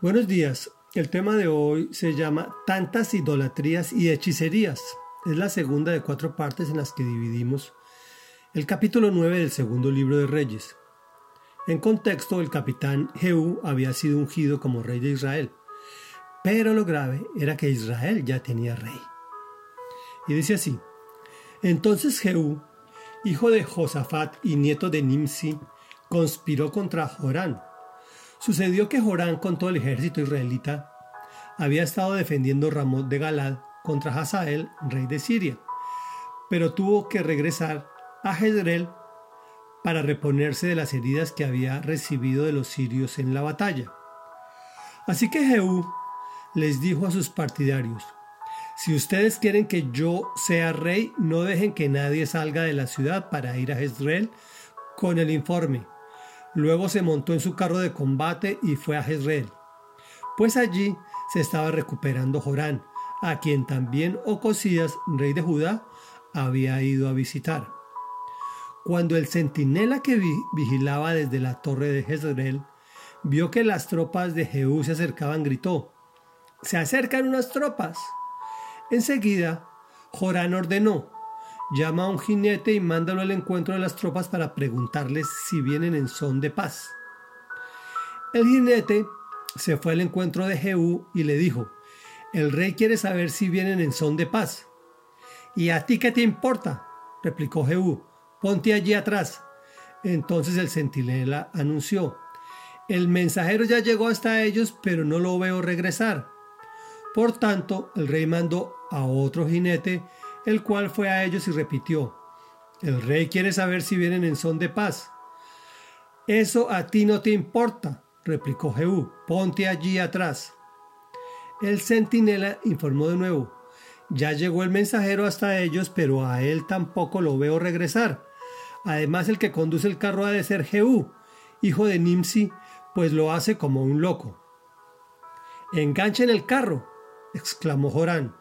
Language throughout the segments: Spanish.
Buenos días. El tema de hoy se llama Tantas idolatrías y hechicerías. Es la segunda de cuatro partes en las que dividimos el capítulo 9 del segundo libro de Reyes. En contexto, el capitán Jehú había sido ungido como rey de Israel, pero lo grave era que Israel ya tenía rey. Y dice así: Entonces Jehú, hijo de Josafat y nieto de Nimsi, conspiró contra Jorán. Sucedió que Jorán con todo el ejército israelita había estado defendiendo Ramot de Galad contra Hazael, rey de Siria, pero tuvo que regresar a Jezreel para reponerse de las heridas que había recibido de los sirios en la batalla. Así que Jehú les dijo a sus partidarios, si ustedes quieren que yo sea rey, no dejen que nadie salga de la ciudad para ir a Jezreel con el informe. Luego se montó en su carro de combate y fue a Jezreel. Pues allí se estaba recuperando Jorán, a quien también Ocosías, rey de Judá, había ido a visitar. Cuando el centinela que vigilaba desde la torre de Jezreel vio que las tropas de Jehú se acercaban, gritó, Se acercan unas tropas. Enseguida, Jorán ordenó, llama a un jinete y mándalo al encuentro de las tropas para preguntarles si vienen en son de paz. El jinete se fue al encuentro de Jehú y le dijo, el rey quiere saber si vienen en son de paz. ¿Y a ti qué te importa? replicó Jehú, ponte allí atrás. Entonces el centinela anunció, el mensajero ya llegó hasta ellos, pero no lo veo regresar. Por tanto, el rey mandó a otro jinete, el cual fue a ellos y repitió, el rey quiere saber si vienen en son de paz. Eso a ti no te importa, replicó Jehú, ponte allí atrás. El centinela informó de nuevo, ya llegó el mensajero hasta ellos, pero a él tampoco lo veo regresar. Además, el que conduce el carro ha de ser Jehú, hijo de Nimsi, pues lo hace como un loco. Enganchen el carro, exclamó Jorán.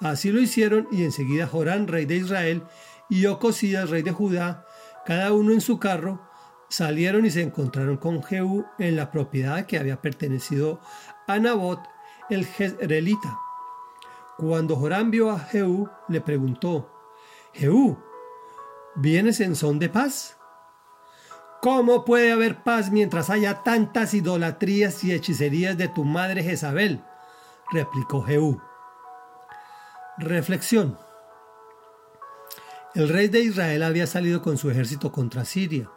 Así lo hicieron y enseguida Jorán, rey de Israel, y Ocosías, rey de Judá, cada uno en su carro, salieron y se encontraron con Jehú en la propiedad que había pertenecido a Nabot, el Jezreelita. Cuando Jorán vio a Jehú, le preguntó, Jehú, ¿vienes en son de paz? ¿Cómo puede haber paz mientras haya tantas idolatrías y hechicerías de tu madre Jezabel? replicó Jehú. Reflexión. El rey de Israel había salido con su ejército contra Siria.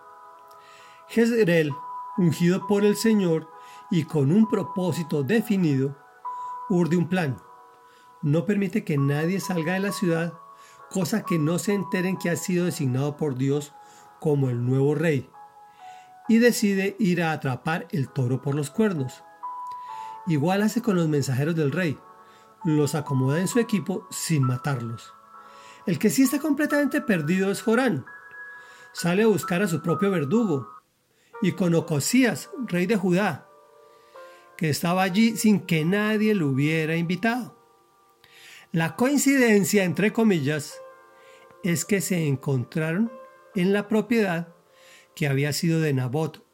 Jezreel, ungido por el Señor y con un propósito definido, urde un plan. No permite que nadie salga de la ciudad, cosa que no se enteren que ha sido designado por Dios como el nuevo rey, y decide ir a atrapar el toro por los cuernos. Igual hace con los mensajeros del rey, los acomoda en su equipo sin matarlos. El que sí está completamente perdido es Jorán. Sale a buscar a su propio verdugo, y con Ocosías, rey de Judá, que estaba allí sin que nadie lo hubiera invitado. La coincidencia, entre comillas, es que se encontraron en la propiedad que había sido de Nabot,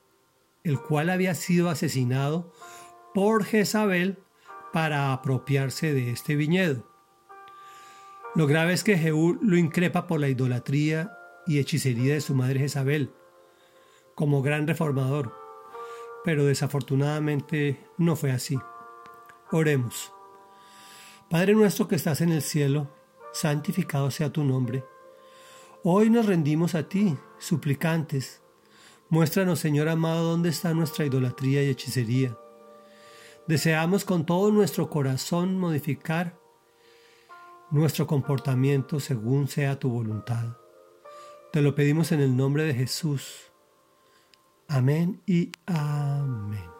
el cual había sido asesinado por Jezabel para apropiarse de este viñedo. Lo grave es que Jehú lo increpa por la idolatría y hechicería de su madre Jezabel, como gran reformador, pero desafortunadamente no fue así. Oremos. Padre nuestro que estás en el cielo, santificado sea tu nombre. Hoy nos rendimos a ti, suplicantes. Muéstranos, Señor amado, dónde está nuestra idolatría y hechicería Deseamos con todo nuestro corazón modificar nuestro comportamiento según sea tu voluntad. Te lo pedimos en el nombre de Jesús. Amén y amén.